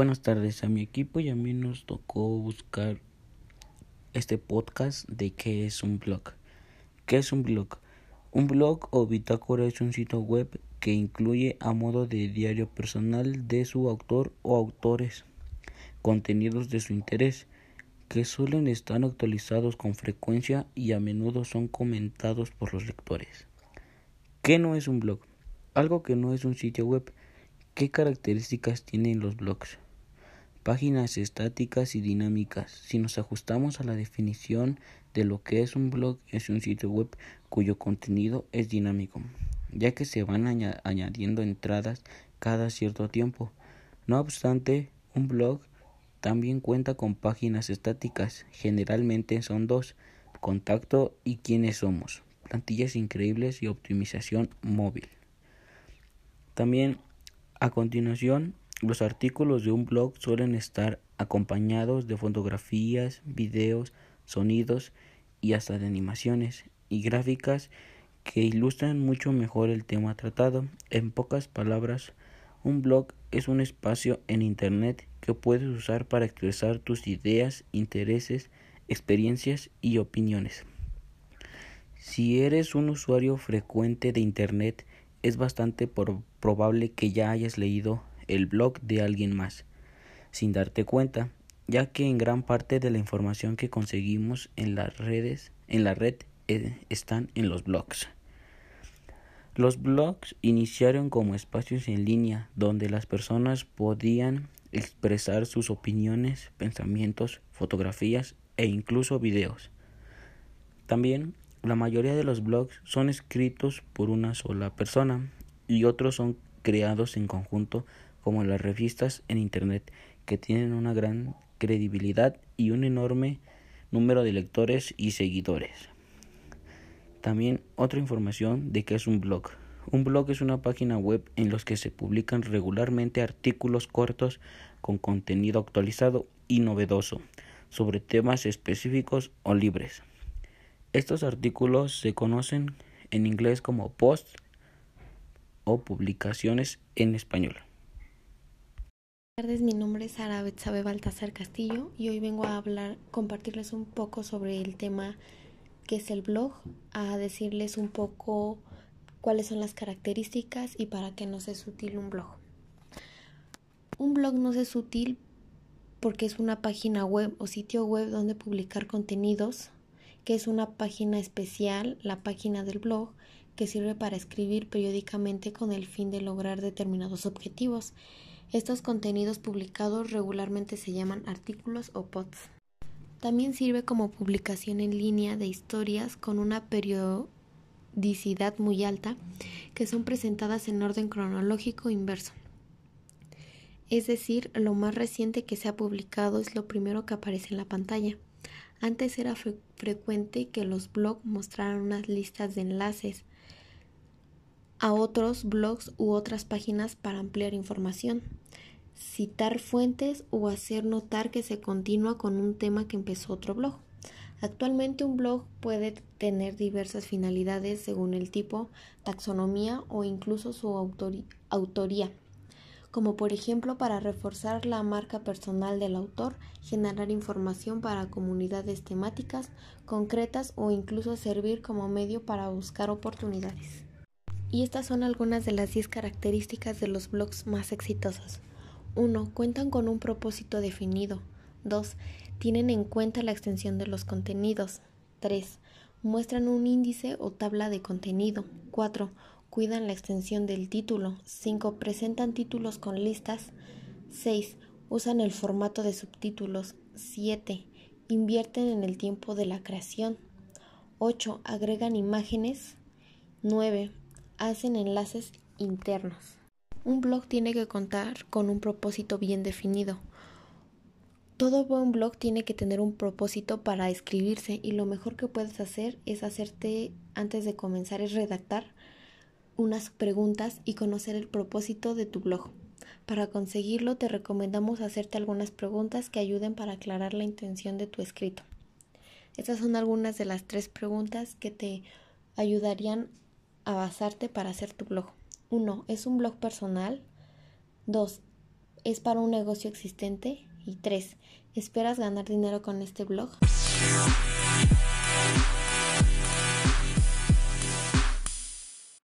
Buenas tardes a mi equipo y a mí nos tocó buscar este podcast de qué es un blog. ¿Qué es un blog? Un blog o bitácora es un sitio web que incluye a modo de diario personal de su autor o autores contenidos de su interés que suelen estar actualizados con frecuencia y a menudo son comentados por los lectores. ¿Qué no es un blog? Algo que no es un sitio web ¿Qué características tienen los blogs? Páginas estáticas y dinámicas. Si nos ajustamos a la definición de lo que es un blog, es un sitio web cuyo contenido es dinámico, ya que se van añadiendo entradas cada cierto tiempo. No obstante, un blog también cuenta con páginas estáticas, generalmente son dos, contacto y quiénes somos, plantillas increíbles y optimización móvil. También a continuación, los artículos de un blog suelen estar acompañados de fotografías, videos, sonidos y hasta de animaciones y gráficas que ilustran mucho mejor el tema tratado. En pocas palabras, un blog es un espacio en Internet que puedes usar para expresar tus ideas, intereses, experiencias y opiniones. Si eres un usuario frecuente de Internet, es bastante probable que ya hayas leído el blog de alguien más, sin darte cuenta, ya que en gran parte de la información que conseguimos en las redes, en la red, eh, están en los blogs. Los blogs iniciaron como espacios en línea donde las personas podían expresar sus opiniones, pensamientos, fotografías e incluso videos. También la mayoría de los blogs son escritos por una sola persona y otros son creados en conjunto como las revistas en Internet que tienen una gran credibilidad y un enorme número de lectores y seguidores. También otra información de qué es un blog. Un blog es una página web en los que se publican regularmente artículos cortos con contenido actualizado y novedoso sobre temas específicos o libres. Estos artículos se conocen en inglés como posts o publicaciones en español. Buenas tardes, mi nombre es Sara Betsabe Baltasar Castillo y hoy vengo a hablar, compartirles un poco sobre el tema que es el blog, a decirles un poco cuáles son las características y para qué nos es útil un blog. Un blog nos es útil porque es una página web o sitio web donde publicar contenidos que es una página especial, la página del blog, que sirve para escribir periódicamente con el fin de lograr determinados objetivos. Estos contenidos publicados regularmente se llaman artículos o pods. También sirve como publicación en línea de historias con una periodicidad muy alta que son presentadas en orden cronológico inverso. Es decir, lo más reciente que se ha publicado es lo primero que aparece en la pantalla. Antes era frecuente que los blogs mostraran unas listas de enlaces a otros blogs u otras páginas para ampliar información, citar fuentes o hacer notar que se continúa con un tema que empezó otro blog. Actualmente un blog puede tener diversas finalidades según el tipo, taxonomía o incluso su autoría como por ejemplo para reforzar la marca personal del autor, generar información para comunidades temáticas concretas o incluso servir como medio para buscar oportunidades. Y estas son algunas de las 10 características de los blogs más exitosos. 1. Cuentan con un propósito definido. 2. Tienen en cuenta la extensión de los contenidos. 3. Muestran un índice o tabla de contenido. 4 cuidan la extensión del título. 5. Presentan títulos con listas. 6. Usan el formato de subtítulos. 7. Invierten en el tiempo de la creación. 8. Agregan imágenes. 9. Hacen enlaces internos. Un blog tiene que contar con un propósito bien definido. Todo buen blog tiene que tener un propósito para escribirse y lo mejor que puedes hacer es hacerte antes de comenzar es redactar unas preguntas y conocer el propósito de tu blog. Para conseguirlo te recomendamos hacerte algunas preguntas que ayuden para aclarar la intención de tu escrito. Estas son algunas de las tres preguntas que te ayudarían a basarte para hacer tu blog. 1. ¿Es un blog personal? 2. ¿Es para un negocio existente? Y tres, ¿esperas ganar dinero con este blog?